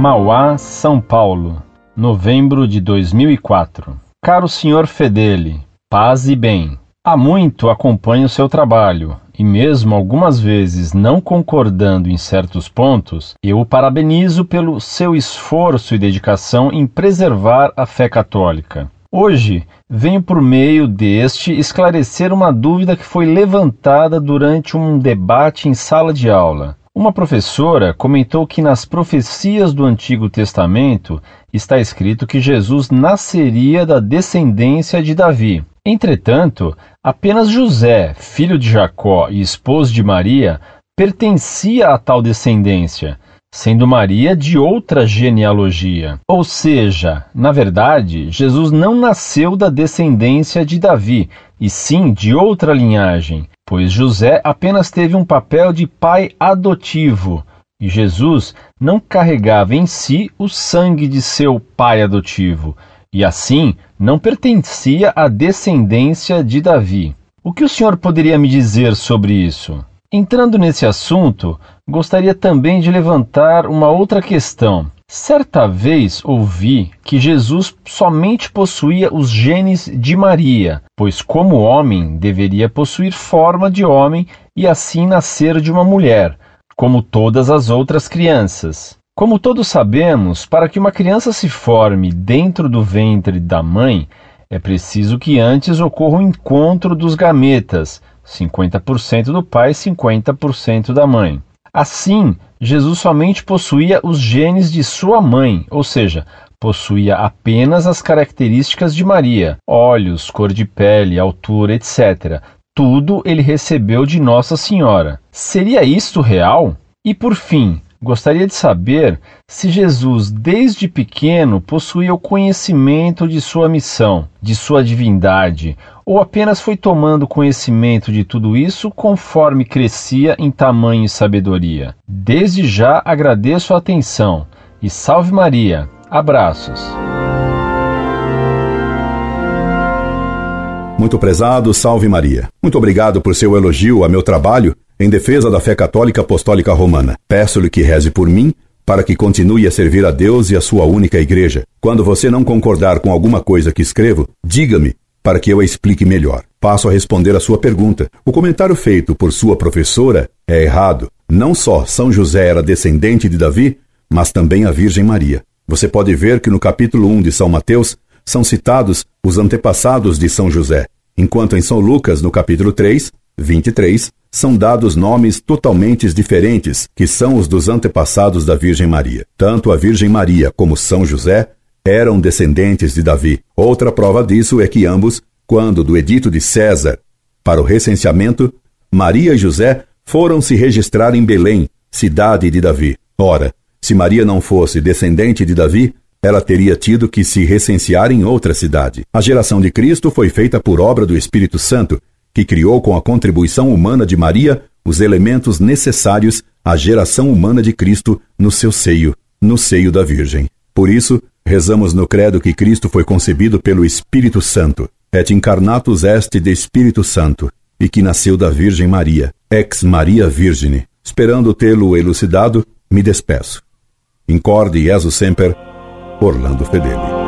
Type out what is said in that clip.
Mauá, São Paulo, novembro de 2004. Caro Sr. Fedeli, paz e bem. Há muito acompanho seu trabalho e, mesmo algumas vezes não concordando em certos pontos, eu o parabenizo pelo seu esforço e dedicação em preservar a fé católica. Hoje venho por meio deste esclarecer uma dúvida que foi levantada durante um debate em sala de aula. Uma professora comentou que nas profecias do Antigo Testamento está escrito que Jesus nasceria da descendência de Davi. Entretanto, apenas José, filho de Jacó e esposo de Maria, pertencia a tal descendência, sendo Maria de outra genealogia. Ou seja, na verdade, Jesus não nasceu da descendência de Davi, e sim de outra linhagem pois José apenas teve um papel de pai adotivo e Jesus não carregava em si o sangue de seu pai adotivo e assim não pertencia à descendência de Davi. O que o senhor poderia me dizer sobre isso? Entrando nesse assunto, gostaria também de levantar uma outra questão. Certa vez ouvi que Jesus somente possuía os genes de Maria, pois, como homem, deveria possuir forma de homem e assim nascer de uma mulher, como todas as outras crianças. Como todos sabemos, para que uma criança se forme dentro do ventre da mãe, é preciso que antes ocorra o encontro dos gametas, 50% do pai e 50% da mãe. Assim, Jesus somente possuía os genes de sua mãe, ou seja, possuía apenas as características de Maria: olhos, cor de pele, altura, etc. Tudo ele recebeu de Nossa Senhora. Seria isto real? E por fim, Gostaria de saber se Jesus, desde pequeno, possuía o conhecimento de sua missão, de sua divindade, ou apenas foi tomando conhecimento de tudo isso conforme crescia em tamanho e sabedoria. Desde já agradeço a atenção e salve Maria. Abraços. Muito prezado, salve Maria. Muito obrigado por seu elogio a meu trabalho em defesa da fé católica apostólica romana. Peço-lhe que reze por mim para que continue a servir a Deus e a sua única igreja. Quando você não concordar com alguma coisa que escrevo, diga-me para que eu a explique melhor. Passo a responder a sua pergunta. O comentário feito por sua professora é errado. Não só São José era descendente de Davi, mas também a Virgem Maria. Você pode ver que no capítulo 1 de São Mateus são citados os antepassados de São José, enquanto em São Lucas, no capítulo 3, 23, são dados nomes totalmente diferentes, que são os dos antepassados da Virgem Maria. Tanto a Virgem Maria como São José eram descendentes de Davi. Outra prova disso é que ambos, quando do edito de César para o recenseamento, Maria e José foram se registrar em Belém, cidade de Davi. Ora, se Maria não fosse descendente de Davi, ela teria tido que se recensear em outra cidade. A geração de Cristo foi feita por obra do Espírito Santo, que criou com a contribuição humana de Maria os elementos necessários à geração humana de Cristo no seu seio, no seio da Virgem. Por isso, rezamos no credo que Cristo foi concebido pelo Espírito Santo, et incarnatus est de Espírito Santo, e que nasceu da Virgem Maria, ex Maria Virgine. Esperando tê-lo elucidado, me despeço. Incorde Jesus Semper, Orlando Fedeli.